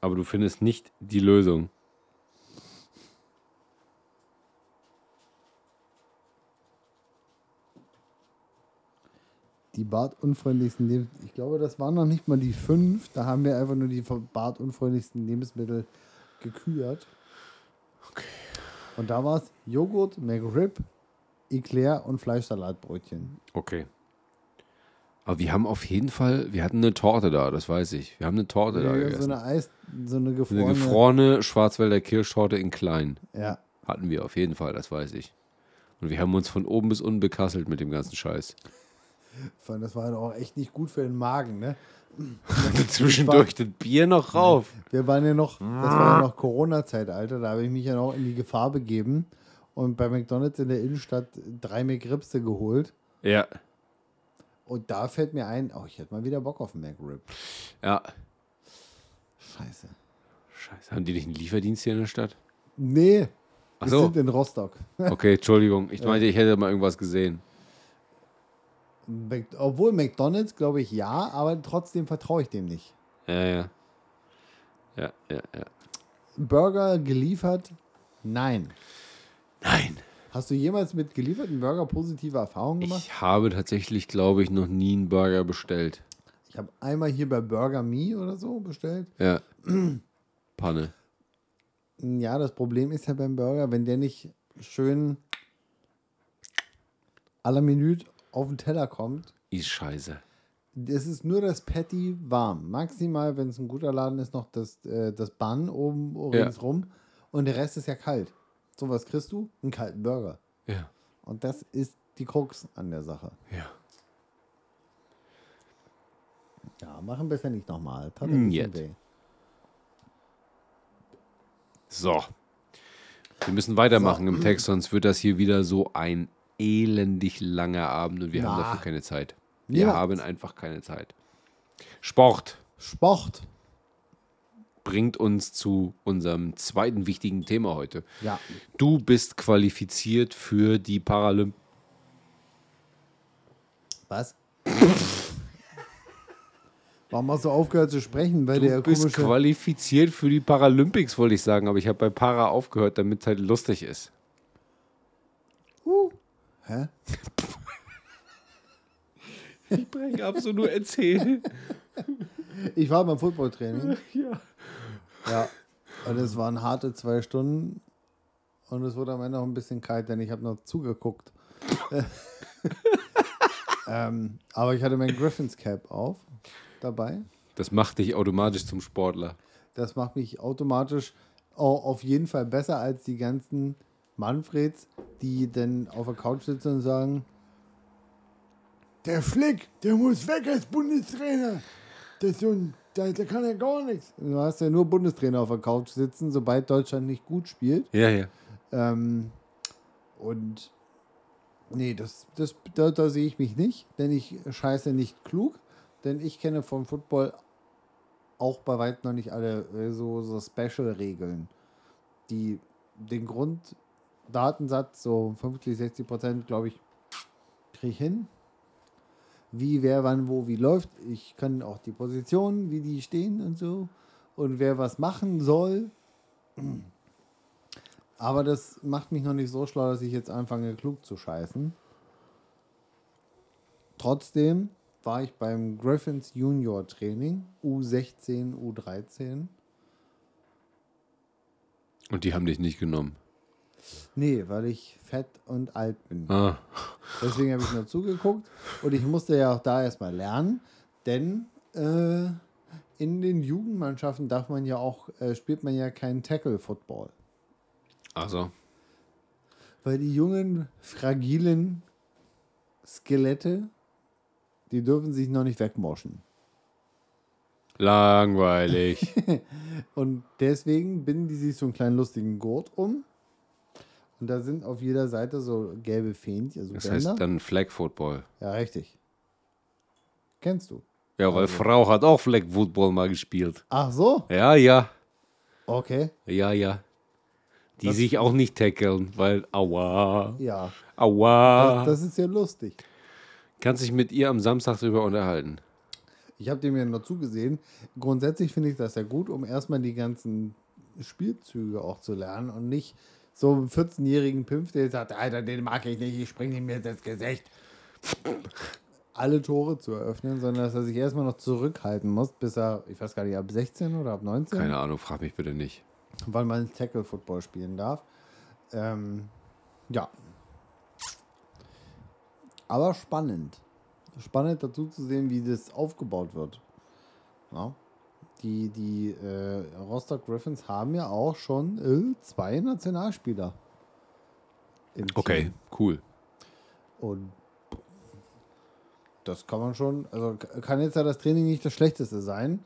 Aber du findest nicht die Lösung. Die badunfreundlichsten Lebensmittel. Ich glaube, das waren noch nicht mal die fünf. Da haben wir einfach nur die badunfreundlichsten Lebensmittel gekürt. Und da war es Joghurt, McRib, Eclair und Fleischsalatbrötchen. Okay. Aber wir haben auf jeden Fall, wir hatten eine Torte da, das weiß ich. Wir haben eine Torte da Ja, so gegessen. eine Eis, so eine gefrorene. Eine gefrorene Schwarzwälder Kirschtorte in klein. Ja. Hatten wir auf jeden Fall, das weiß ich. Und wir haben uns von oben bis unten bekasselt mit dem ganzen Scheiß. Vor allem, Das war auch echt nicht gut für den Magen, ne? Zwischendurch das Bier noch rauf. Wir waren ja noch, das war ja noch Corona-Zeit, Alter. Da habe ich mich ja noch in die Gefahr begeben und bei McDonalds in der Innenstadt drei McRibste geholt. Ja. Und da fällt mir ein, oh, ich hätte mal wieder Bock auf einen McRib. Ja. Scheiße. Scheiße. Haben die nicht einen Lieferdienst hier in der Stadt? Nee, Ach wir so. sind in Rostock. Okay, Entschuldigung. Ich meinte, ich hätte mal irgendwas gesehen. Obwohl McDonalds, glaube ich, ja, aber trotzdem vertraue ich dem nicht. Ja, ja. Ja, ja, ja. Burger geliefert? Nein. Nein. Hast du jemals mit gelieferten Burger positive Erfahrungen gemacht? Ich habe tatsächlich, glaube ich, noch nie einen Burger bestellt. Ich habe einmal hier bei Burger Me oder so bestellt. Ja. Panne. Ja, das Problem ist ja beim Burger, wenn der nicht schön à la Minute auf den Teller kommt, Ist scheiße. es ist nur das Patty warm. Maximal, wenn es ein guter Laden ist, noch das, äh, das Bun oben Ja. ringsrum. Und der Rest ist ja kalt. So was kriegst du? Einen kalten Burger. Ja. Und das ist die Krux an der Sache. Ja. Ja, machen besser nicht nochmal. Tat Mm, ein bisschen jetzt. So. Wir müssen weitermachen im Text, sonst wird das hier wieder so ein elendig langer Abend und wir haben Na. dafür keine Zeit. Wir Ja. haben einfach keine Zeit. Sport Sport. bringt uns zu unserem zweiten wichtigen Thema heute. Ja. Du bist qualifiziert für die Paralymp. Was? Warum hast du aufgehört zu sprechen? Weil Du der bist komische. qualifiziert für die Paralympics, wollte ich sagen, aber ich habe bei Para aufgehört, damit es halt lustig ist. Hä? Ich bringe ab, so nur erzählen. Ich war beim Footballtraining. ja. Ja. Und es waren harte zwei Stunden. Und es wurde am Ende auch ein bisschen kalt, denn ich habe noch zugeguckt. ähm, aber ich hatte mein Griffins Cap auf dabei. Das macht dich automatisch zum Sportler. Das macht mich automatisch auch auf jeden Fall besser als die ganzen Manfreds, die dann auf der Couch sitzen und sagen, der Flick, der muss weg als Bundestrainer. Das ist so ein, der, der kann ja gar nichts. Du hast ja nur Bundestrainer auf der Couch sitzen, sobald Deutschland nicht gut spielt. Ja, ja. Ähm, und nee, das, das, da, da sehe ich mich nicht, denn ich scheiße nicht klug, denn ich kenne vom Football auch bei weitem noch nicht alle so, so Special-Regeln, die den Grunddatensatz, so 50, 60 Prozent, glaube ich, kriege ich hin. Wie, wer, wann, wo, wie läuft. Ich kann auch die Positionen, wie die stehen und so. Und wer was machen soll. Aber das macht mich noch nicht so schlau, dass ich jetzt anfange, klug zu scheißen. Trotzdem war ich beim Griffins Junior Training, U16, U13. Und die haben dich nicht genommen. Nee, weil ich fett und alt bin. Ah. Deswegen habe ich nur zugeguckt und ich musste ja auch da erstmal lernen, denn äh, in den Jugendmannschaften darf man ja auch, äh, spielt man ja keinen Tackle-Football. Also, Weil die jungen, fragilen Skelette, die dürfen sich noch nicht wegmoschen. Langweilig. Und deswegen binden die sich so einen kleinen lustigen Gurt um. Und da sind auf jeder Seite so gelbe Fähnchen, also Das Bänder. heißt dann Flag Football. ja, richtig. Kennst du? Ja, weil Frau hat auch Flag Football mal gespielt. Ach so? Ja, ja. Okay. Ja, ja. Die Das- sich auch nicht tackeln, weil aua, Ja. aua. Das, das ist ja lustig. Kannst dich mit ihr am Samstag drüber unterhalten. Ich habe dem ja noch zugesehen. Grundsätzlich finde ich das ja gut, um erstmal die ganzen Spielzüge auch zu lernen und nicht so einen 14-jährigen Pimpf, der sagt, Alter, den mag ich nicht, ich springe ihm jetzt ins Gesicht. Alle Tore zu eröffnen, sondern dass er sich erstmal noch zurückhalten muss, bis er, ich weiß gar nicht, ab 16 oder ab 19, Keine Ahnung, frag mich bitte nicht. weil man Tackle-Football spielen darf. Ähm, ja. Aber spannend. Spannend dazu zu sehen, wie das aufgebaut wird. Ja. Die, die äh, Rostock Griffins haben ja auch schon äh, zwei Nationalspieler. im Okay, Team. cool. Und das kann man schon, also kann jetzt ja das Training nicht das Schlechteste sein.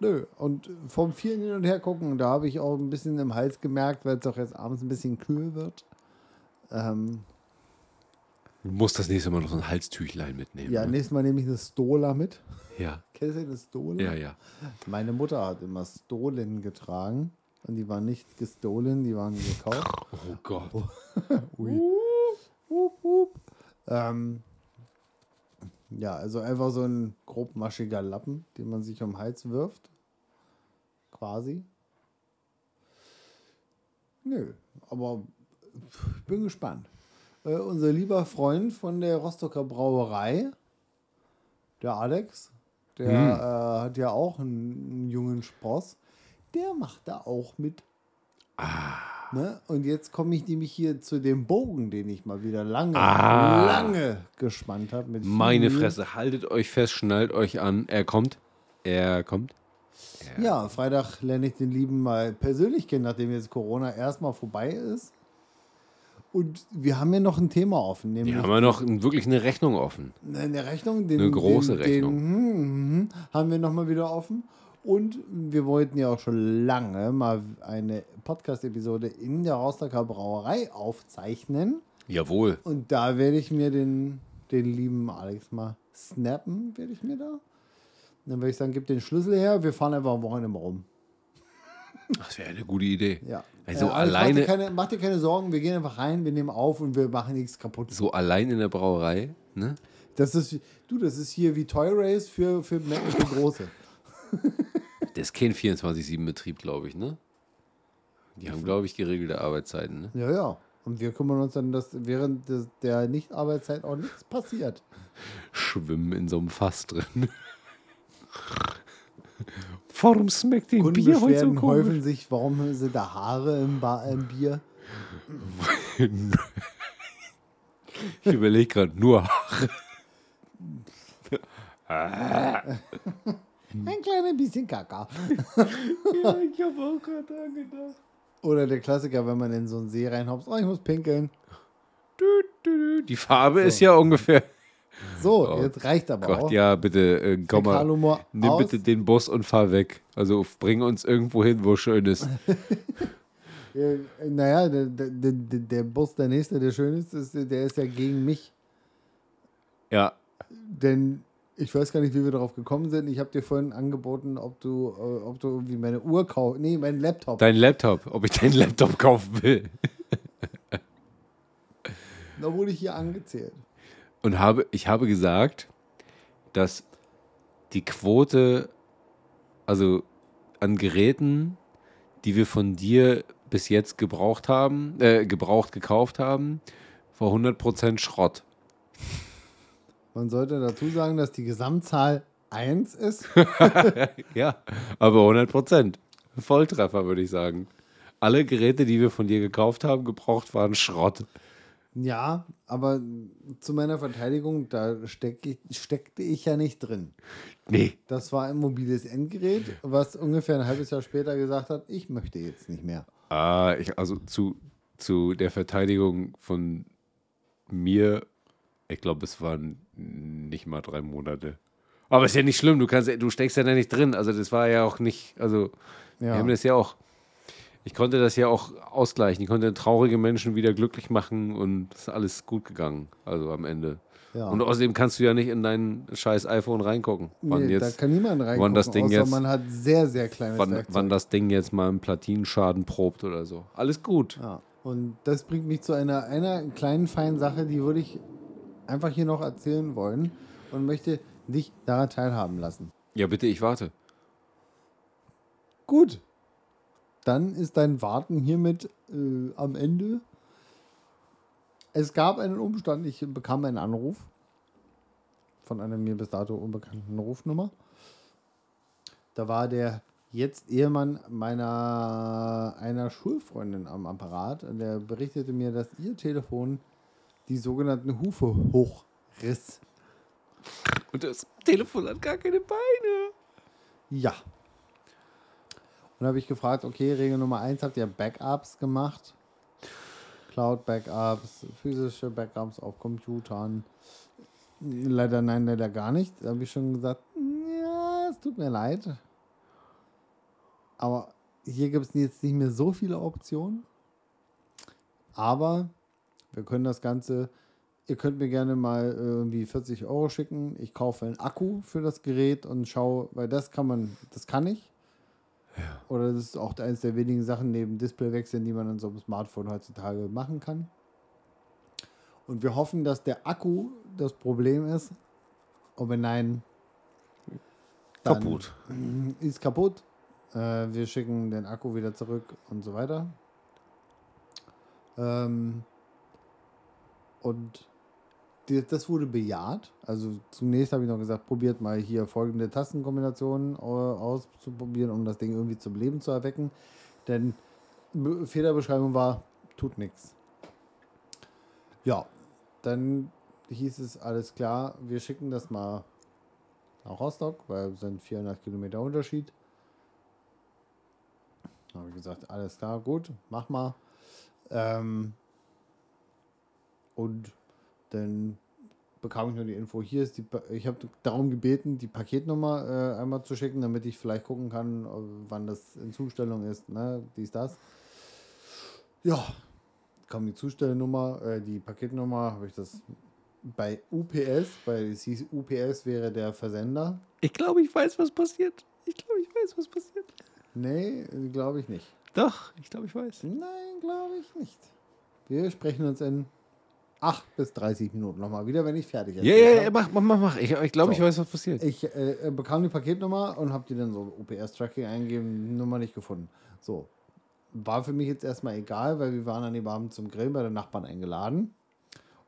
Nö, und vom vielen hin und her gucken, da habe ich auch ein bisschen im Hals gemerkt, weil es doch jetzt abends ein bisschen kühl wird. Ähm, Du musst das nächste Mal noch so ein Halstüchlein mitnehmen. ja, ne? nächstes Mal nehme ich eine Stola mit. ja, Kennst du eine Stola? ja, ja. Meine Mutter hat immer Stolen getragen. Und die waren nicht gestohlen, die waren gekauft. Oh Gott. Ui. Hup, hup. Ähm, ja, also einfach so ein grobmaschiger Lappen, den man sich um den Hals wirft. Quasi. Nö, aber ich bin gespannt. Äh, unser lieber Freund von der Rostocker Brauerei, der Alex, der äh, hat ja auch einen, einen jungen Spross, der macht da auch mit. Ne? Und jetzt komme ich nämlich hier zu dem Bogen, den ich mal wieder lange, Ah. lange gespannt habe. Meine. Fresse, haltet euch fest, schnallt euch an. Er kommt. Er kommt. Ja, Freitag lerne ich den Lieben mal persönlich kennen, nachdem jetzt Corona erstmal vorbei ist. Und wir haben ja noch ein Thema offen, nämlich Wir haben ja noch ein- wirklich eine Rechnung offen. eine Rechnung. Den, Eine große den, Rechnung. Den, hm, hm, haben wir nochmal wieder offen. Und wir wollten ja auch schon lange mal eine Podcast-Episode in der Rostocker Brauerei aufzeichnen. Jawohl. Und da werde ich mir den, den lieben Alex mal snappen, werde ich mir da. Dann werde ich sagen, gib den Schlüssel her, wir fahren einfach am Wochenende mal rum. Das wäre eine gute Idee. Ja. Also Äh, Mach alleine, dir, keine, mach dir keine Sorgen, wir gehen einfach rein, wir nehmen auf und wir machen nichts kaputt. so allein in der Brauerei, ne? Das ist, du, das ist hier wie Toy Race für, für, für Große. Das ist kein 24-7-Betrieb, glaube ich, ne? Die haben, glaube ich, geregelte Arbeitszeiten, ne? Ja, ja. Und wir kümmern uns dann, dass während des, der Nicht-Arbeitszeit auch nichts passiert. Schwimmen in so einem Fass drin. Warum schmeckt den Bier heute so komisch? häufen sich, warum sind da Haare im, ba im Bier? Ich überlege gerade nur. Ein kleines bisschen Kaka. ja, ich habe auch gerade dran gedacht. Oder der Klassiker, wenn man in so einen See reinhopst, oh, ich muss pinkeln. Die Farbe ist ja ungefähr. So, Oh jetzt reicht aber Gott, auch. ja, bitte, äh, komm mal. Nimm aus. bitte den Bus und fahr weg. Also bring uns irgendwo hin, wo schön ist. Ja, naja, der, der, der, der Bus, der nächste, der schön ist, ist, der ist ja gegen mich. Ja, Denn ich weiß gar nicht, wie wir darauf gekommen sind. Ich habe dir vorhin angeboten, ob du, äh, ob du irgendwie meine Uhr kaufst. Nee, meinen Laptop. dein Laptop. Ob ich deinen Laptop kaufen will. Da wurde ich hier angezählt. Und habe, ich habe gesagt, dass die Quote, also an Geräten, die wir von dir bis jetzt gebraucht haben, äh, gebraucht gekauft haben, war 100% Schrott. Man sollte dazu sagen, dass die Gesamtzahl 1 ist. Ja, aber 100%. Volltreffer, würde ich sagen. Alle Geräte, die wir von dir gekauft haben, gebraucht, waren Schrott. Ja, aber zu meiner Verteidigung, da steck ich, steckte ich ja nicht drin. Nee. Das war ein mobiles Endgerät, was ungefähr ein halbes Jahr später gesagt hat, ich möchte jetzt nicht mehr. Ah, ich, also zu, zu der Verteidigung von mir, ich glaube, es waren nicht mal drei Monate. Aber ist ja nicht schlimm, du kannst, du steckst ja da nicht drin. Also das war ja auch nicht, also wir Ja. haben das ja auch, ich konnte das ja auch ausgleichen. Ich konnte traurige Menschen wieder glücklich machen und es ist alles gut gegangen. Also am Ende. Ja. Und außerdem kannst du ja nicht in dein scheiß iPhone reingucken. Wann, Nee, da jetzt, kann niemand reingucken, das Ding außer jetzt- man hat sehr, sehr kleines wann, Werkzeug. wann das Ding jetzt mal einen Platinenschaden probt oder so. Alles gut. Ja, und das bringt mich zu einer, einer kleinen feinen Sache, die würde ich einfach hier noch erzählen wollen und möchte dich daran teilhaben lassen. Ja, bitte, ich warte. Gut, dann ist dein Warten hiermit äh, am Ende. Es gab einen Umstand, ich bekam einen Anruf von einer mir bis dato unbekannten Rufnummer. Da war der jetzt Ehemann meiner einer Schulfreundin am Apparat und der berichtete mir, dass ihr Telefon die sogenannten Hufe hochriss. Und das Telefon hat gar keine Beine. Ja. Und habe ich gefragt, okay, Regel Nummer eins, habt ihr Backups gemacht? Cloud-Backups, physische Backups auf Computern? Leider nein, leider gar nicht. Da habe ich schon gesagt, ja, es tut mir leid. Aber hier gibt es jetzt nicht mehr so viele Optionen. Aber wir können das Ganze, ihr könnt mir gerne mal irgendwie 40 Euro schicken. Ich kaufe einen Akku für das Gerät und schaue, weil das kann man, das kann ich. Oder das ist auch eines der wenigen Sachen neben Display wechseln, die man an so einem Smartphone heutzutage machen kann. Und wir hoffen, dass der Akku das Problem ist. Und wenn nein, dann Kaputt. ist kaputt. Äh, wir schicken den Akku wieder zurück und so weiter. Ähm, und das wurde bejaht. Also zunächst habe ich noch gesagt, probiert mal hier folgende Tastenkombinationen au- auszuprobieren, um das Ding irgendwie zum Leben zu erwecken. Denn Be- Fehlerbeschreibung war, tut nichts. Ja, dann hieß es, alles klar, wir schicken das mal nach Rostock, weil es sind 400 Kilometer Unterschied. Da habe ich gesagt, alles klar, gut, mach mal. Ähm, und dann bekam ich nur die Info, hier ist die, Pa- ich habe darum gebeten, die Paketnummer äh, einmal zu schicken, damit ich vielleicht gucken kann, wann das in Zustellung ist, ne, dies, das. Ja, kam die Zustellnummer, äh, die Paketnummer, habe ich das bei UPS, weil es hieß, UPS wäre der Versender. Ich glaube, ich weiß, was passiert. Ich glaube, ich weiß, was passiert. Nee, glaube ich nicht. Doch, ich glaube, ich weiß. Nein, glaube ich nicht. Wir sprechen uns in 8 bis 30 Minuten nochmal wieder, wenn ich fertig Ja, erzählt ja, hab. ja, mach, mach, mach, mach. Ich, ich glaube, So. ich weiß, was passiert. Ich äh, bekam die Paketnummer und habe die dann so UPS-Tracking eingegeben, Nummer nicht gefunden. So. War für mich jetzt erstmal egal, weil wir waren an dem Abend zum Grillen bei den Nachbarn eingeladen.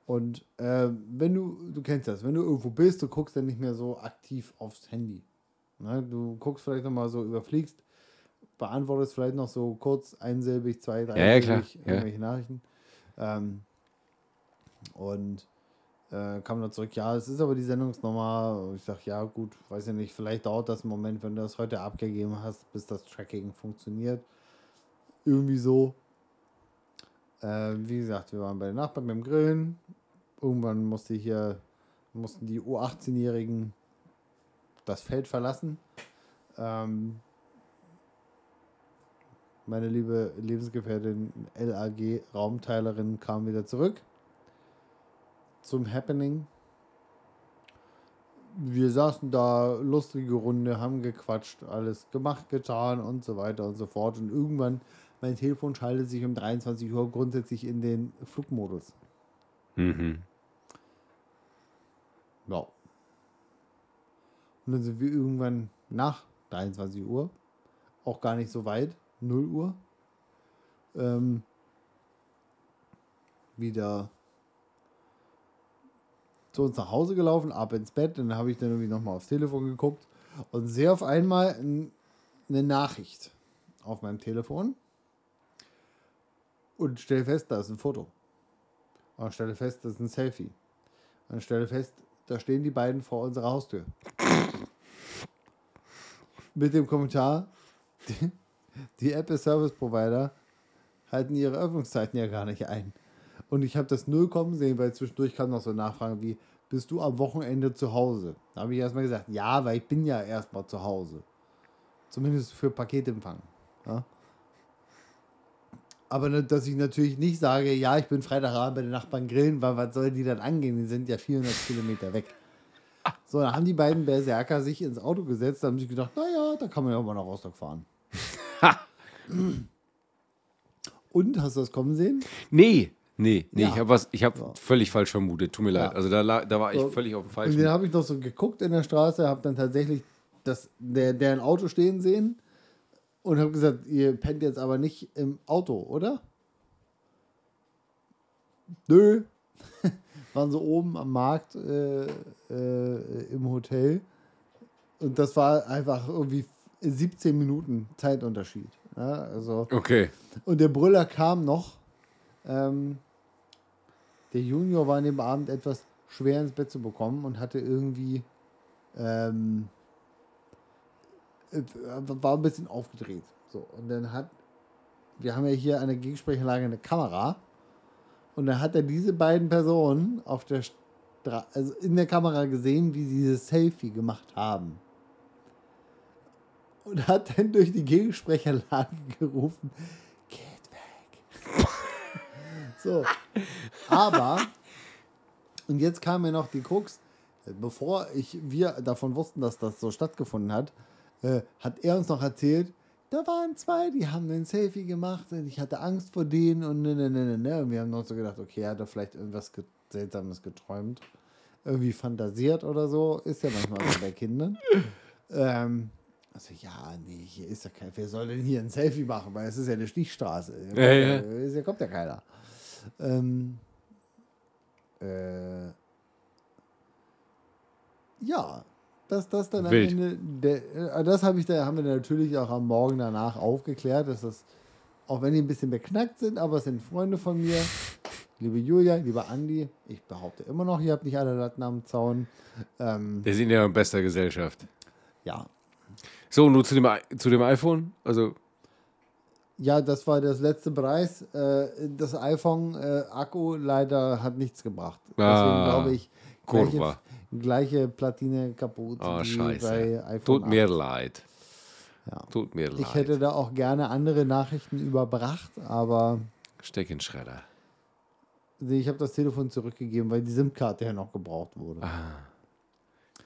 Und äh, wenn du, du kennst das, wenn du irgendwo bist, du guckst dann nicht mehr so aktiv aufs Handy. Ne? Du guckst vielleicht nochmal so, überfliegst, beantwortest vielleicht noch so kurz einsilbig, zwei, drei Ja, ja, klar, ja. irgendwelche Nachrichten. Ähm, und äh, kam dann zurück, ja, es ist aber die Sendungsnummer. Ich sag, ja, gut, weiß ja nicht, vielleicht dauert das einen Moment, wenn du das heute abgegeben hast, bis das Tracking funktioniert. Irgendwie so. Äh, wie gesagt, wir waren bei den Nachbarn beim Grillen. Irgendwann musste hier, mussten die U18-Jährigen das Feld verlassen. Ähm, meine liebe Lebensgefährtin LAG Raumteilerin kam wieder zurück zum Happening. Wir saßen da, lustige Runde, haben gequatscht, alles gemacht, getan und so weiter und so fort. Und irgendwann, mein Telefon schaltet sich um 23 Uhr grundsätzlich in den Flugmodus. Mhm. Ja. Und dann sind wir irgendwann nach 23 Uhr, auch gar nicht so weit, 0 Uhr, ähm, wieder zu uns nach Hause gelaufen, ab ins Bett. Dann habe ich dann irgendwie nochmal aufs Telefon geguckt und sehe auf einmal eine Nachricht auf meinem Telefon und stelle fest, da ist ein Foto. Und stelle fest, das ist ein Selfie. Und stelle fest, da stehen die beiden vor unserer Haustür. Mit dem Kommentar, die, die Apple Service Provider halten ihre Öffnungszeiten ja gar nicht ein. Und ich habe das null kommen sehen, weil zwischendurch kam noch so Nachfragen wie, bist du am Wochenende zu Hause? Da habe ich erstmal gesagt, ja, weil ich bin ja erstmal zu Hause. Zumindest für Paketempfang. Ja? Aber ne, dass ich natürlich nicht sage, ja, ich bin Freitagabend bei den Nachbarn grillen, weil was soll die dann angehen? Die sind ja 400 Kilometer weg. So, dann haben die beiden Berserker sich ins Auto gesetzt, haben sich gedacht, naja, da kann man ja auch mal nach Rostock fahren. Und, hast du das kommen sehen? Nee, nee, nee, Ja. ich habe was, ich habe So. völlig falsch vermutet. Tut mir leid. Ja. Also da, da war ich So. völlig auf dem Und falschen. den habe ich noch so geguckt in der Straße, habe dann tatsächlich das, der, der ein Auto stehen sehen und habe gesagt, ihr pennt jetzt aber nicht im Auto, oder? Nö. Waren so oben am Markt äh, äh, im Hotel. Und das war einfach irgendwie 17 Minuten Zeitunterschied. Ja, also Okay. und der Brüller kam noch. Ähm, der Junior war an dem Abend etwas schwer ins Bett zu bekommen und hatte irgendwie. Ähm, äh, war ein bisschen aufgedreht. So, und dann hat. Wir haben ja hier an der Gegensprechanlage eine Kamera. Und dann hat er diese beiden Personen auf der Stra also in der Kamera gesehen, wie sie dieses Selfie gemacht haben. Und hat dann durch die Gegensprechanlage gerufen. So. Aber, und jetzt kam mir noch die Krux, bevor ich, wir davon wussten, dass das so stattgefunden hat, äh, hat er uns noch erzählt, da waren zwei, die haben ein Selfie gemacht und ich hatte Angst vor denen und ne, ne, ne, ne, ne. Und wir haben noch so gedacht, okay, er hat da vielleicht irgendwas ge Seltsames geträumt. Irgendwie fantasiert oder so. Ist ja manchmal so bei Kindern. Ähm, also ja, nee, hier ist ja kein, wer soll denn hier ein Selfie machen, weil es ist ja eine Stichstraße. Hier kommt Ja, ja, kommt ja keiner. Ähm, äh, ja, das, das dann Wild. am Ende, der, äh, das habe ich da, haben wir natürlich auch am Morgen danach aufgeklärt, dass das, auch wenn die ein bisschen beknackt sind, aber es sind Freunde von mir. Liebe Julia, lieber Andi, ich behaupte immer noch, ihr habt nicht alle Latten am Zaun. Ähm, Wir sind ja in bester Gesellschaft. ja, So, nur zu dem, zu dem iPhone. Also, Ja, das war das letzte Preis. Äh, Das iPhone-Akku leider hat nichts gebracht. Deswegen Ah, glaube ich, gleiche, gleiche Platine kaputt Oh, wie scheiße. bei iPhone Tut 8. mir leid. Ja. Tut mir leid. Ich hätte da auch gerne andere Nachrichten überbracht, aber Steck in Schredder. ich habe das Telefon zurückgegeben, weil die SIM-Karte ja noch gebraucht wurde. Ah.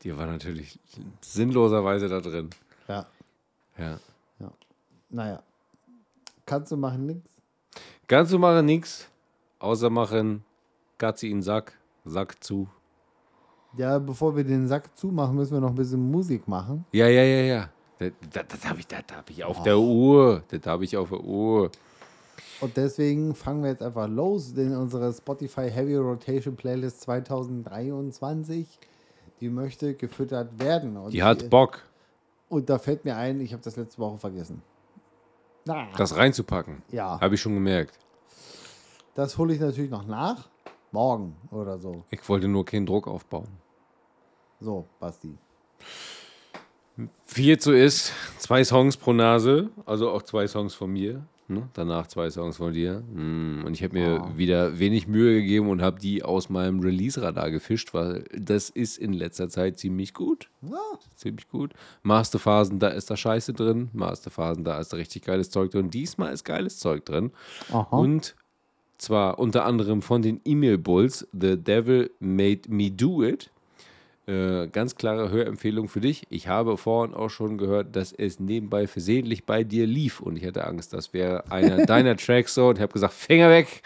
Die war natürlich sinnloserweise da drin. Ja, Ja. naja. Kannst du machen nichts? Kannst du machen nix, außer machen Katze in den Sack, Sack zu. Ja, bevor wir den Sack zumachen, müssen wir noch ein bisschen Musik machen. Ja, ja, ja, ja. Das, das, das habe ich, das hab ich auf der Uhr. Das habe ich auf der Uhr. Und deswegen fangen wir jetzt einfach los in unsere Spotify Heavy Rotation Playlist 2023. Die möchte gefüttert werden. Und, Die hat Bock, und da fällt mir ein, ich habe das letzte Woche vergessen. Na, das reinzupacken. ja, Habe ich schon gemerkt. das hole ich natürlich noch nach. Morgen oder so. Ich wollte nur keinen Druck aufbauen. So, Basti. Wie jetzt so ist, zwei Songs pro Nase, also auch zwei Songs von mir. Ne? Danach zwei Songs von dir. Mm, Und ich habe mir Ah. wieder wenig Mühe gegeben und habe die aus meinem Release-Radar gefischt, weil das ist in letzter Zeit ziemlich gut. Ja, Ziemlich gut. Masterphasen, da ist da Scheiße drin. Masterphasen, da ist da richtig geiles Zeug drin. Diesmal ist geiles Zeug drin. aha. Und zwar unter anderem von den E-Mail Bulls, The Devil Made Me Do It. Äh, ganz klare Hörempfehlung für dich. Ich habe vorhin auch schon gehört, dass es nebenbei versehentlich bei dir lief und ich hatte Angst, das wäre einer deiner Tracks so und ich habe gesagt, Finger weg,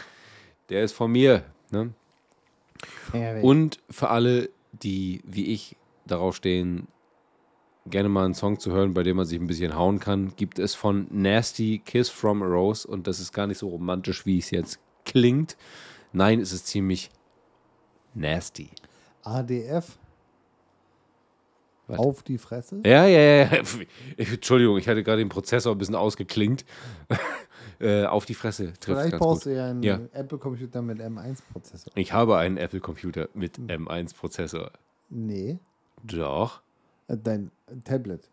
der ist von mir. Ne? Finger weg. Und für alle, die wie ich darauf stehen, gerne mal einen Song zu hören, bei dem man sich ein bisschen hauen kann, gibt es von Nasty Kiss from a Rose und das ist gar nicht so romantisch, wie es jetzt klingt. Nein, es ist ziemlich nasty. ADF. Was? Auf die Fresse. Ja, ja, ja. ja. Entschuldigung, ich hatte gerade den Prozessor ein bisschen ausgeklingt. äh, auf die Fresse trifft Vielleicht ganz brauchst gut. du ja einen Ja. Apple-Computer mit M1-Prozessor. Ich habe einen Apple-Computer mit M1-Prozessor. Nee, Doch. äh, dein Tablet.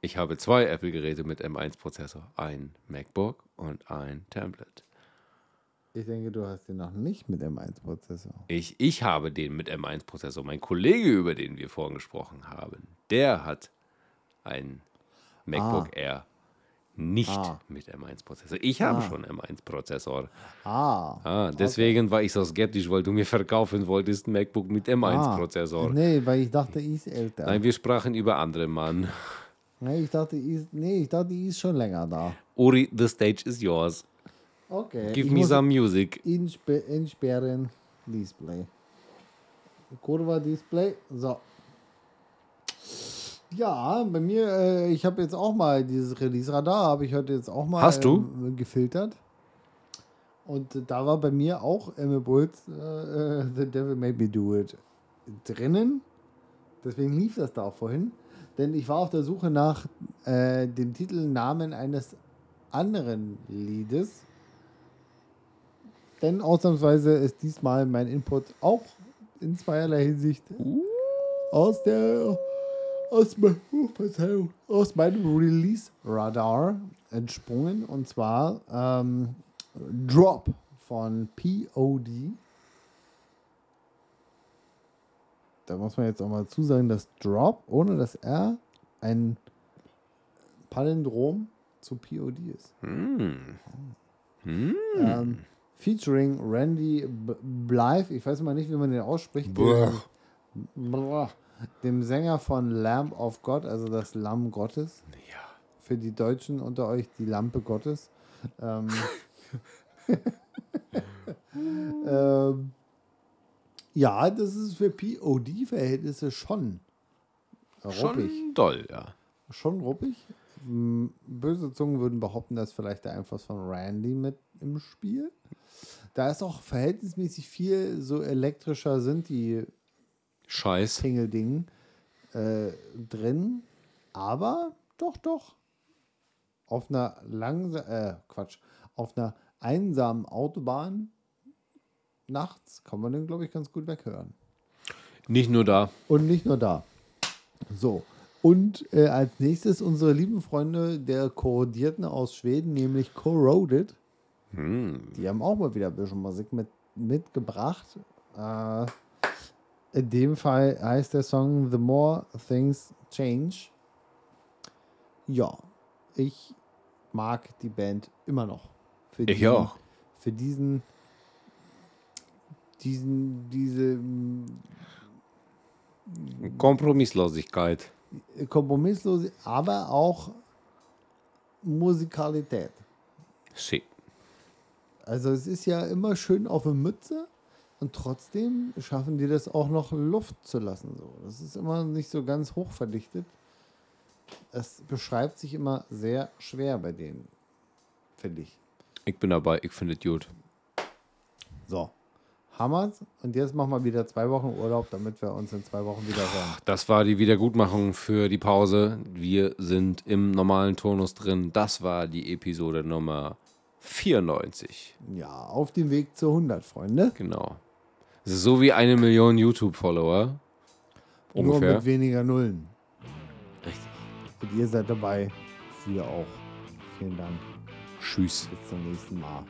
Ich habe zwei Apple-Geräte mit M1-Prozessor. Ein MacBook und ein Tablet. Ich denke, du hast den noch nicht mit M1-Prozessor. Ich, ich habe den mit M1-Prozessor. Mein Kollege, über den wir vorhin gesprochen haben, der hat ein MacBook Ah. Air nicht Ah. mit M1-Prozessor. Ich habe Ah. schon M1-Prozessor. Ah. Ah, deswegen war ich so skeptisch, weil du mir verkaufen wolltest ein MacBook mit ah. M1-Prozessor. Nee, weil ich dachte, ich ist älter. Nein, wir sprachen über andere Mann. Nee, ich dachte, ich nee, ich dachte, ich ist schon länger da. Uri, the stage is yours. Okay. Give ich me some music. inspe- Entsperren Display. Kurva Display. So. Ja, bei mir, äh, ich habe jetzt auch mal dieses Release-Radar, habe ich heute jetzt auch mal Hast du? ähm, gefiltert. Und äh, da war bei mir auch Emma Bulls äh, äh, The Devil Made Me Do It drinnen. Deswegen lief das da auch vorhin. Denn ich war auf der Suche nach äh, dem Titelnamen eines anderen Liedes. Denn ausnahmsweise ist diesmal mein Input auch in zweierlei Hinsicht aus der aus, me- oh, aus meinem Release-Radar entsprungen. Und zwar ähm, Drop von POD. Da muss man jetzt auch mal zusagen, dass Drop ohne das R ein Palindrom zu POD ist. Hm. Ähm, featuring Randy B Blythe, ich weiß mal nicht, wie man den ausspricht. Brr. dem Sänger von Lamb of God, also das Lamm Gottes. Ja. Für die Deutschen unter euch die Lampe Gottes. Ähm, ähm, ja, das ist für POD-Verhältnisse schon ruppig. Schon doll, ja. Schon ruppig. Böse Zungen würden behaupten, da ist vielleicht der Einfluss von Randy mit im Spiel. Da ist auch verhältnismäßig viel so elektrischer sind die Scheiß. Tingelding äh, drin. Aber doch, doch. Auf einer langsam, äh, Quatsch, auf einer einsamen Autobahn nachts kann man den, glaube ich, ganz gut weghören. Nicht nur da. Und nicht nur da. So. Und äh, als nächstes unsere lieben Freunde der Korrodierten aus Schweden, nämlich Corroded. Hm. Die haben auch mal wieder ein bisschen Musik mit, mitgebracht. Äh, in dem Fall heißt der Song The More Things Change. Ja, ich mag die Band immer noch. Für Ich diesen- auch. Für diesen, diesen, diese Kompromisslosigkeit. Kompromisslose, aber auch Musikalität. Shit. Also es ist ja immer schön auf der Mütze und trotzdem schaffen die das auch noch Luft zu lassen. So. Das ist immer nicht so ganz hochverdichtet. Es beschreibt sich immer sehr schwer bei denen, finde ich. Ich bin dabei, ich finde es gut. So, Hammers. Und jetzt machen wir wieder zwei Wochen Urlaub, damit wir uns in zwei Wochen wieder hören. Das war die Wiedergutmachung für die Pause. Wir sind im normalen Turnus drin. Das war die Episode Nummer 94. Ja, auf dem Weg zu 100, Freunde. Genau. Es ist so wie eine Million YouTube-Follower. Nur Ungefähr. mit weniger Nullen. Richtig. Und ihr seid dabei. Wir auch. Vielen Dank. Tschüss. Bis zum nächsten Mal.